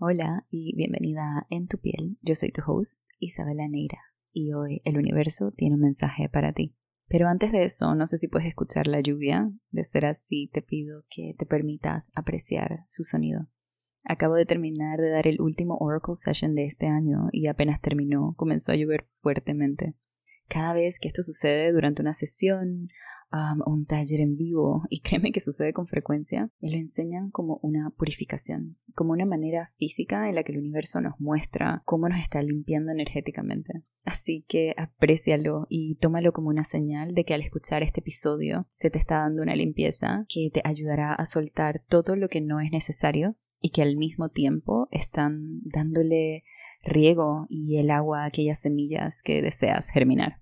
Hola y bienvenida a En tu piel. Yo soy tu host, Isabela Neira, y hoy el universo tiene un mensaje para ti. Pero antes de eso, no sé si puedes escuchar la lluvia. De ser así, te pido que te permitas apreciar su sonido. Acabo de terminar de dar el último Oracle Session de este año y apenas terminó, comenzó a llover fuertemente. Cada vez que esto sucede durante una sesión un taller en vivo, y créeme que sucede con frecuencia, me lo enseñan como una purificación, como una manera física en la que el universo nos muestra cómo nos está limpiando energéticamente. Así que aprécialo y tómalo como una señal de que al escuchar este episodio se te está dando una limpieza que te ayudará a soltar todo lo que no es necesario y que al mismo tiempo están dándole riego y el agua a aquellas semillas que deseas germinar.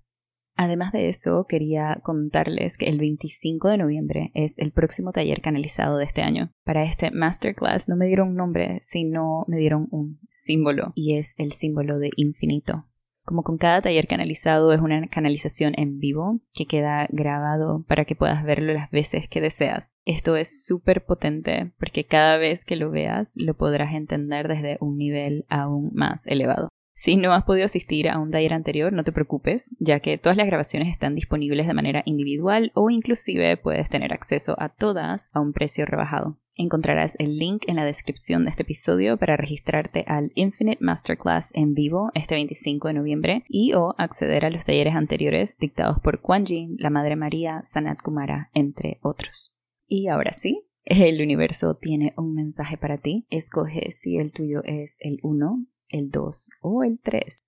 Además de eso, quería contarles que el 25 de noviembre es el próximo taller canalizado de este año. Para este masterclass no me dieron un nombre, sino me dieron un símbolo, y es el símbolo de infinito. Como con cada taller canalizado es una canalización en vivo que queda grabado para que puedas verlo las veces que deseas. Esto es súper potente porque cada vez que lo veas lo podrás entender desde un nivel aún más elevado. Si no has podido asistir a un taller anterior, no te preocupes, ya que todas las grabaciones están disponibles de manera individual o inclusive puedes tener acceso a todas a un precio rebajado. Encontrarás el link en la descripción de este episodio para registrarte al Infinite Masterclass en vivo este 25 de noviembre y o acceder a los talleres anteriores dictados por Kuan Yin, la Madre María, Sanat Kumara, entre otros. Y ahora sí, el universo tiene un mensaje para ti. Escoge si el tuyo es el 1, el 2 o el 3.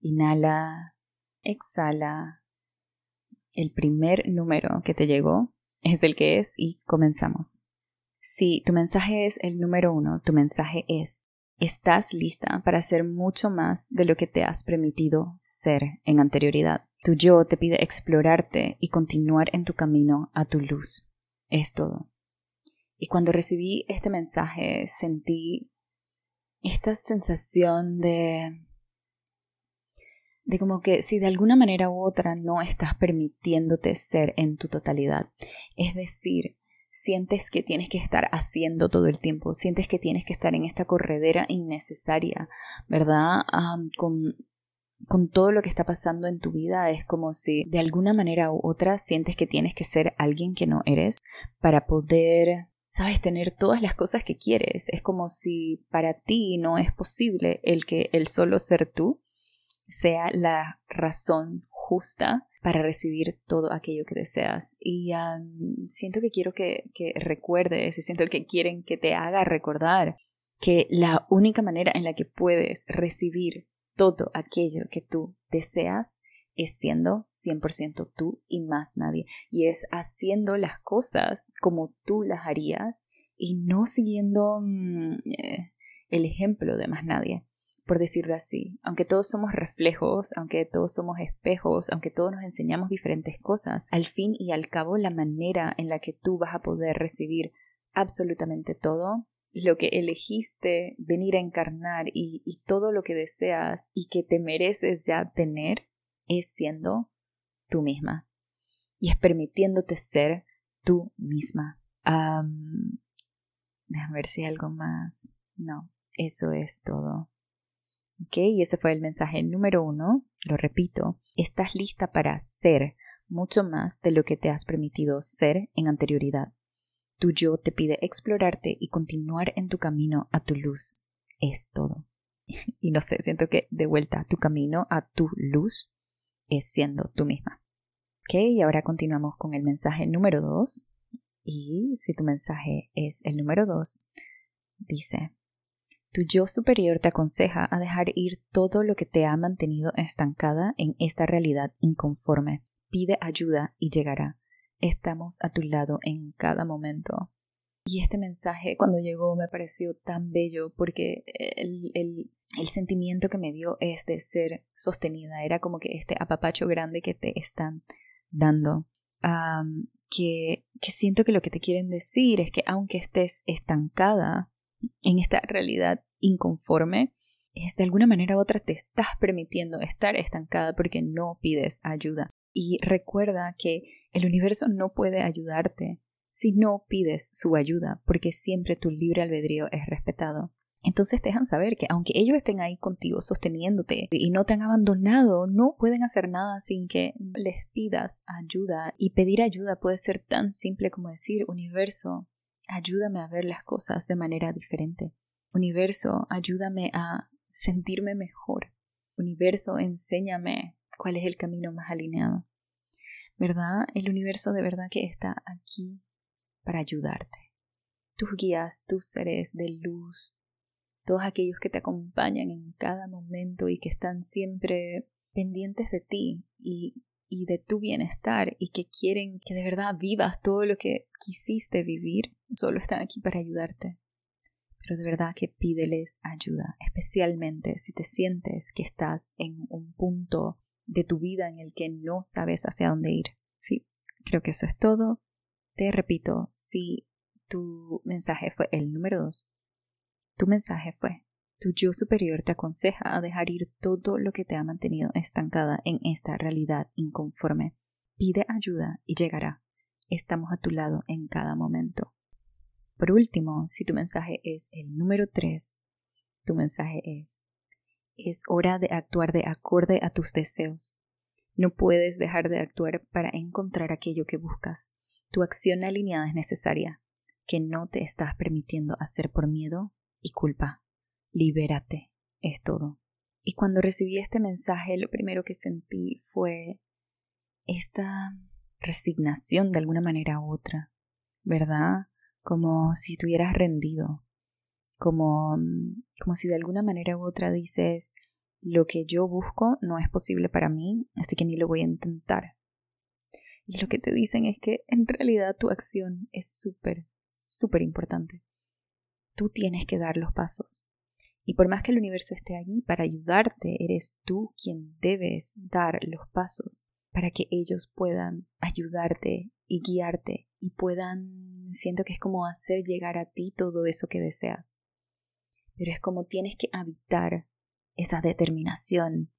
Inhala, exhala. El primer número que te llegó es el que es y comenzamos. Si tu mensaje es el número 1, tu mensaje es, estás lista para hacer mucho más de lo que te has permitido ser en anterioridad. Tu yo te pide explorarte y continuar en tu camino a tu luz. Es todo. Y cuando recibí este mensaje sentí esta sensación de de como que si de alguna manera u otra no estás permitiéndote ser en tu totalidad. Es decir, sientes que tienes que estar haciendo todo el tiempo, sientes que tienes que estar en esta corredera innecesaria, ¿verdad? con, con todo lo que está pasando en tu vida es como si de alguna manera u otra sientes que tienes que ser alguien que no eres para poder sabes, tener todas las cosas que quieres. Es como si para ti no es posible el que el solo ser tú sea la razón justa para recibir todo aquello que deseas. Y siento que quiero que, que recuerdes y siento que quieren que te haga recordar que la única manera en la que puedes recibir todo aquello que tú deseas es siendo 100% tú y más nadie. Y es haciendo las cosas como tú las harías y no siguiendo mm, eh, el ejemplo de más nadie, por decirlo así. Aunque todos somos reflejos, aunque todos somos espejos, aunque todos nos enseñamos diferentes cosas, al fin y al cabo la manera en la que tú vas a poder recibir absolutamente todo lo que elegiste venir a encarnar y, y, todo lo que deseas y que te mereces ya tener es siendo tú misma y es permitiéndote ser tú misma. déjame ver si hay algo más. No, eso es todo. Ok, y ese fue el mensaje número uno. Lo repito, estás lista para ser mucho más de lo que te has permitido ser en anterioridad. Tu yo te pide explorarte y continuar en tu camino a tu luz. Es todo. y no sé, siento que de vuelta tu camino a tu luz es siendo tú misma. Ok, y ahora continuamos con el mensaje número 2. Y si tu mensaje es el número 2, dice, tu yo superior te aconseja a dejar ir todo lo que te ha mantenido estancada en esta realidad inconforme. Pide ayuda y llegará. Estamos a tu lado en cada momento. Y este mensaje cuando llegó me pareció tan bello porque el, el, el sentimiento que me dio es de ser sostenida, era como que este apapacho grande que te están dando, que, que siento que lo que te quieren decir es que aunque estés estancada en esta realidad inconforme, es de alguna manera u otra te estás permitiendo estar estancada porque no pides ayuda. Y recuerda que el universo no puede ayudarte si no pides su ayuda, porque siempre tu libre albedrío es respetado. Entonces dejan saber que aunque ellos estén ahí contigo sosteniéndote y no te han abandonado, no pueden hacer nada sin que les pidas ayuda. Y pedir ayuda puede ser tan simple como decir, universo, ayúdame a ver las cosas de manera diferente. Universo, ayúdame a sentirme mejor. Universo, enséñame cuál es el camino más alineado. ¿Verdad? El universo de verdad que está aquí para ayudarte. Tus guías, tus seres de luz, todos aquellos que te acompañan en cada momento y que están siempre pendientes de ti y, y de tu bienestar y que quieren que de verdad vivas todo lo que quisiste vivir, solo están aquí para ayudarte. Pero de verdad que pídeles ayuda, especialmente si te sientes que estás en un punto de tu vida en el que no sabes hacia dónde ir. Sí, creo que eso es todo. Te repito, si tu mensaje fue el número dos, tu mensaje fue, tu yo superior te aconseja a dejar ir todo lo que te ha mantenido estancada en esta realidad inconforme. Pide ayuda y llegará. Estamos a tu lado en cada momento. Por último, si tu mensaje es el número 3, tu mensaje es, es hora de actuar de acorde a tus deseos. No puedes dejar de actuar para encontrar aquello que buscas. Tu acción alineada es necesaria, que no te estás permitiendo hacer por miedo, y culpa. Libérate, es todo. Y cuando recibí este mensaje, lo primero que sentí fue esta resignación de alguna manera u otra, ¿verdad? Como si hubieras rendido, como, como si de alguna manera u otra dices, lo que yo busco no es posible para mí, así que ni lo voy a intentar. Y lo que te dicen es que en realidad tu acción es súper, súper importante tú tienes que dar los pasos. Y por más que el universo esté allí para ayudarte, eres tú quien debes dar los pasos para que ellos puedan ayudarte y guiarte y puedan, siento que es como hacer llegar a ti todo eso que deseas. Pero es como tienes que habitar esa determinación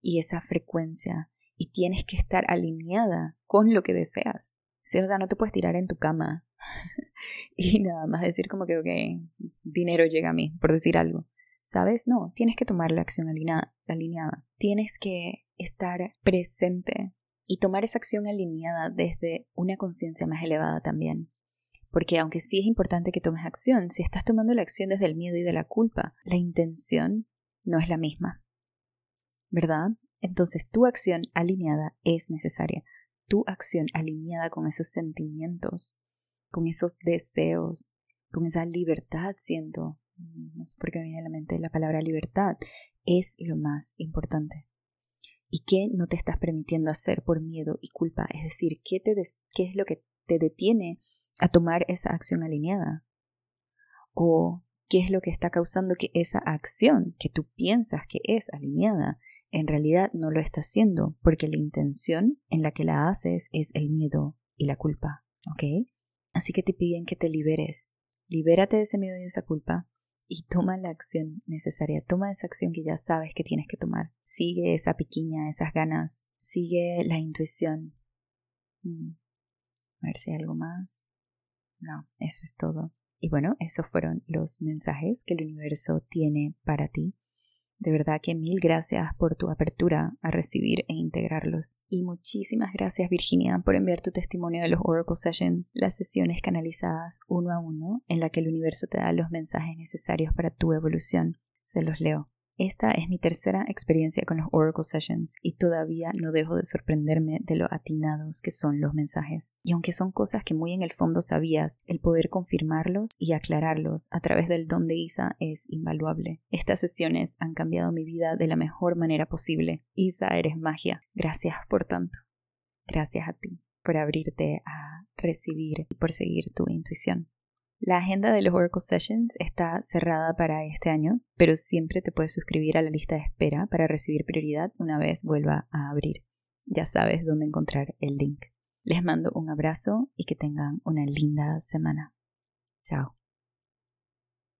y esa frecuencia y tienes que estar alineada con lo que deseas. Si no, no te puedes tirar en tu cama y nada más decir como que, ok, dinero llega a mí, por decir algo. ¿Sabes? No, tienes que tomar la acción alineada, alineada. Tienes que estar presente y tomar esa acción alineada desde una conciencia más elevada también. Porque aunque sí es importante que tomes acción, si estás tomando la acción desde el miedo y de la culpa, la intención no es la misma. ¿Verdad? Entonces tu acción alineada es necesaria. Tu acción alineada con esos sentimientos con esos deseos, con esa libertad, siento, no sé por qué me viene a la mente la palabra libertad, es lo más importante. ¿Y qué no te estás permitiendo hacer por miedo y culpa? Es decir, ¿qué, te qué es lo que te detiene a tomar esa acción alineada? ¿O qué es lo que está causando que esa acción que tú piensas que es alineada en realidad no lo está haciendo porque la intención en la que la haces es el miedo y la culpa? ¿Ok? Así que te piden que te liberes. Libérate de ese miedo y de esa culpa y toma la acción necesaria. Toma esa acción que ya sabes que tienes que tomar. Sigue esa piquiña, esas ganas. Sigue la intuición. Mm. A ver si hay algo más. No, eso es todo. Y bueno, esos fueron los mensajes que el universo tiene para ti. De verdad que mil gracias por tu apertura a recibir e integrarlos. Y muchísimas gracias Virginia por enviar tu testimonio de los Oracle Sessions, las sesiones canalizadas uno a uno en la que el universo te da los mensajes necesarios para tu evolución. Se los leo. Esta es mi tercera experiencia con los Oracle Sessions y todavía no dejo de sorprenderme de lo atinados que son los mensajes. Y aunque son cosas que muy en el fondo sabías, el poder confirmarlos y aclararlos a través del don de Isa es invaluable. Estas sesiones han cambiado mi vida de la mejor manera posible. Isa, eres magia. Gracias por tanto. Gracias a ti por abrirte a recibir y por seguir tu intuición. La agenda de los Oracle Sessions está cerrada para este año, pero siempre te puedes suscribir a la lista de espera para recibir prioridad una vez vuelva a abrir. Ya sabes dónde encontrar el link. Les mando un abrazo y que tengan una linda semana. Chao.